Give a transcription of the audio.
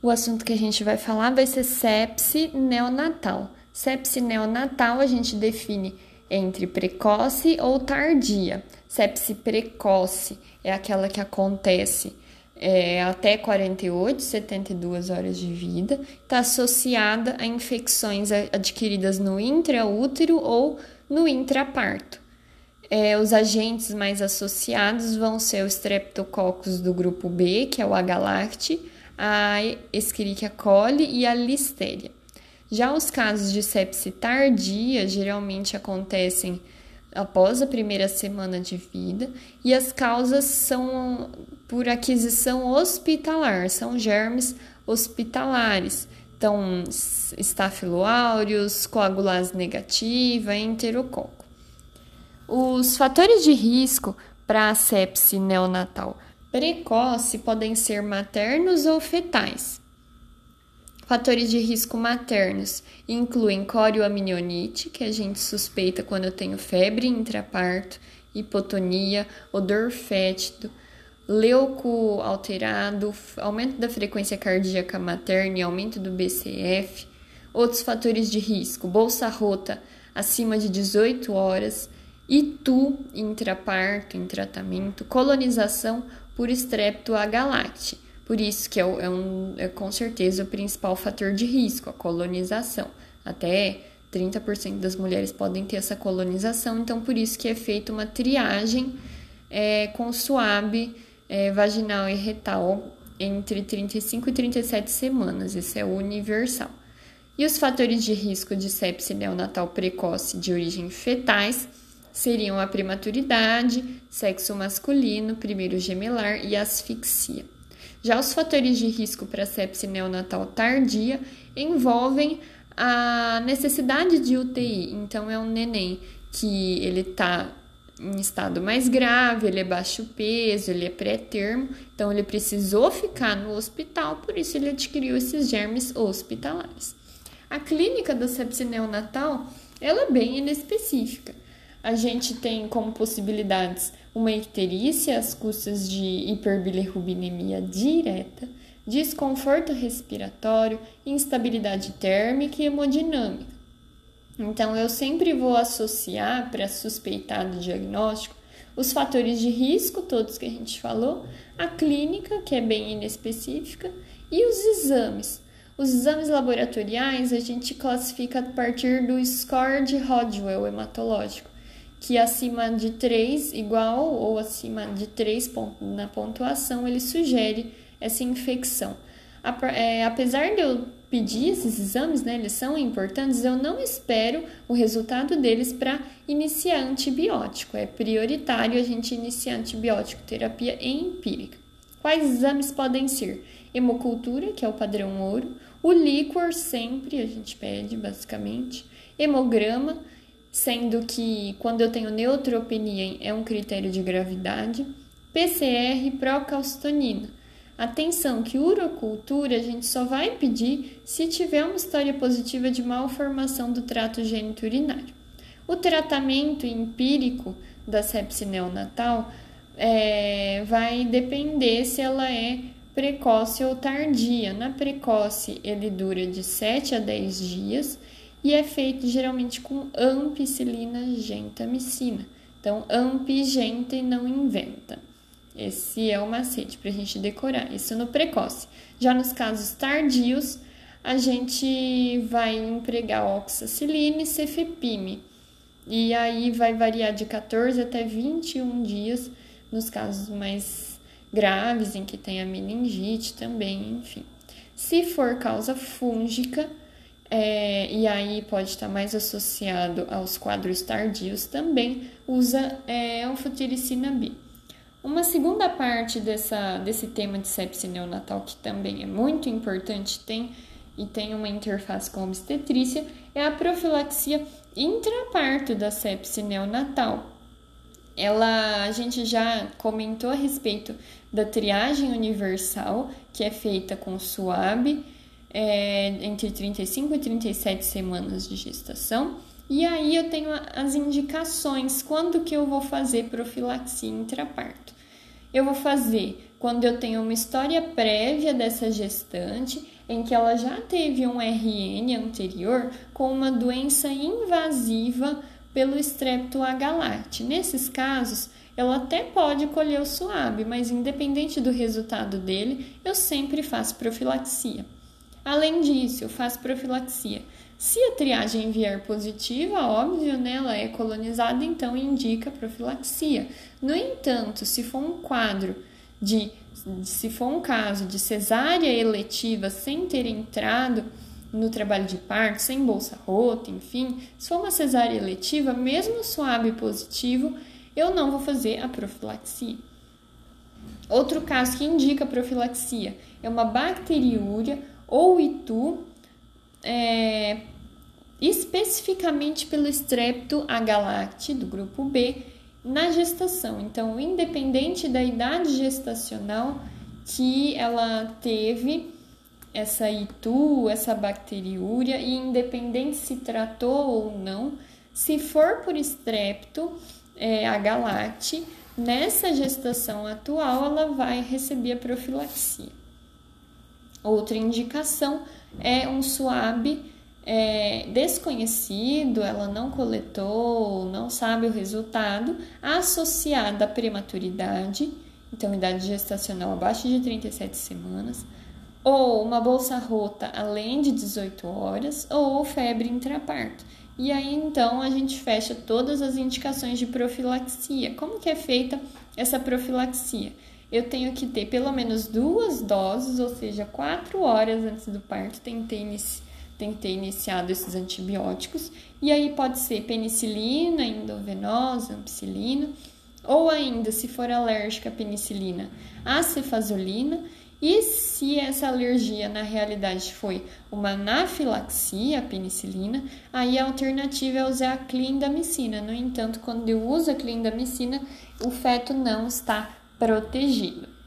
O assunto que a gente vai falar vai ser sepse neonatal. Sepse neonatal a gente define entre precoce ou tardia. Sepse precoce é aquela que acontece é, até 48, 72 horas de vida, está associada a infecções adquiridas no intraútero ou no intraparto. É, os agentes mais associados vão ser os streptococcus do grupo B, que é o H. a Escherichia coli e a Listeria. Já os casos de sepse tardia geralmente acontecem após a primeira semana de vida e as causas são por aquisição hospitalar, são germes hospitalares. Então, Staphylo aureus, coagulase negativa, enterococo. Os fatores de risco para a sepse neonatal precoce podem ser maternos ou fetais. Fatores de risco maternos incluem corioamnioniite, que a gente suspeita quando eu tenho febre intraparto, hipotonia, odor fétido, leuco alterado, aumento da frequência cardíaca materna e aumento do BCF. Outros fatores de risco: bolsa rota acima de 18 horas, itu intraparto, em tratamento, colonização por estrepto agalacte. Por isso que é, é, um, é com certeza o principal fator de risco, a colonização. Até 30% das mulheres podem ter essa colonização, então por isso que é feita uma triagem é, com suave é, vaginal e retal entre 35 e 37 semanas. Isso é universal. E os fatores de risco de sepse neonatal precoce de origem fetais seriam a prematuridade, sexo masculino, primeiro gemelar e asfixia. Já os fatores de risco para sepse neonatal tardia envolvem a necessidade de UTI. Então, é um neném que ele está em estado mais grave, ele é baixo peso, ele é pré-termo, então ele precisou ficar no hospital, por isso ele adquiriu esses germes hospitalares. A clínica da sepse neonatal, ela é bem inespecífica a gente tem como possibilidades uma icterícia às custas de hiperbilirrubinemia direta, desconforto respiratório, instabilidade térmica e hemodinâmica. Então, eu sempre vou associar para suspeitar do diagnóstico os fatores de risco, todos que a gente falou, a clínica, que é bem inespecífica, e os exames. Os exames laboratoriais a gente classifica a partir do score de Hodgwell hematológico que acima de 3 igual ou acima de 3 na pontuação, ele sugere essa infecção. É, apesar de eu pedir esses exames, né, eles são importantes, eu não espero o resultado deles para iniciar antibiótico. É prioritário a gente iniciar antibiótico terapia empírica. Quais exames podem ser? Hemocultura, que é o padrão ouro, o líquor sempre a gente pede, basicamente, hemograma, sendo que quando eu tenho neutropenia é um critério de gravidade, PCR procalcitonina. Atenção que urocultura a gente só vai pedir se tiver uma história positiva de malformação do trato geniturinário. O tratamento empírico da sepse neonatal é, vai depender se ela é precoce ou tardia. Na precoce, ele dura de 7 a 10 dias e é feito geralmente com ampicilina gentamicina. Então, ampigenta e não inventa. Esse é o macete para a gente decorar, isso no precoce. Já nos casos tardios, a gente vai empregar oxacilina e cefepime. E aí vai variar de 14 até 21 dias nos casos mais graves, em que tem a meningite também, enfim. Se for causa fúngica, é, e aí pode estar mais associado aos quadros tardios, também usa é, anfotericina B. Uma segunda parte dessa, desse tema de sepse neonatal, que também é muito importante, tem e tem uma interface com a obstetrícia, é a profilaxia intraparto da sepse neonatal. Ela, a gente já comentou a respeito da triagem universal, que é feita com SUAB, é, entre 35 e 37 semanas de gestação. E aí eu tenho as indicações, quando que eu vou fazer profilaxia intraparto. Eu vou fazer quando eu tenho uma história prévia dessa gestante em que ela já teve um RN anterior com uma doença invasiva pelo estrepto agalate. Nesses casos, ela até pode colher o suave, mas independente do resultado dele, eu sempre faço profilaxia. Além disso, faço profilaxia. Se a triagem vier positiva, óbvio, né, ela é colonizada, então indica profilaxia. No entanto, se for um quadro de, se for um caso de cesárea eletiva sem ter entrado no trabalho de parto, sem bolsa rota, enfim, se for uma cesárea eletiva, mesmo suave positivo, eu não vou fazer a profilaxia. Outro caso que indica profilaxia é uma bacteriúria ou itu, é, especificamente pelo estrepto agalacti do grupo B na gestação. Então, independente da idade gestacional que ela teve essa itu, essa bacteriúria, e independente se tratou ou não, se for por estrepto é, agalacti, nessa gestação atual ela vai receber a profilaxia. Outra indicação é um SUAB é, desconhecido, ela não coletou, não sabe o resultado, associada à prematuridade, então idade gestacional abaixo de 37 semanas, ou uma bolsa rota além de 18 horas, ou febre intraparto. E aí então a gente fecha todas as indicações de profilaxia. Como que é feita essa profilaxia? Eu tenho que ter pelo menos duas doses, ou seja, quatro horas antes do parto, tem que ter, inici tem que ter iniciado esses antibióticos. E aí pode ser penicilina, endovenosa, ampicilina, ou ainda, se for alérgica à penicilina, a cefazolina. E se essa alergia na realidade foi uma anafilaxia à penicilina, aí a alternativa é usar a clindamicina. No entanto, quando eu uso a clindamicina, o feto não está protegido.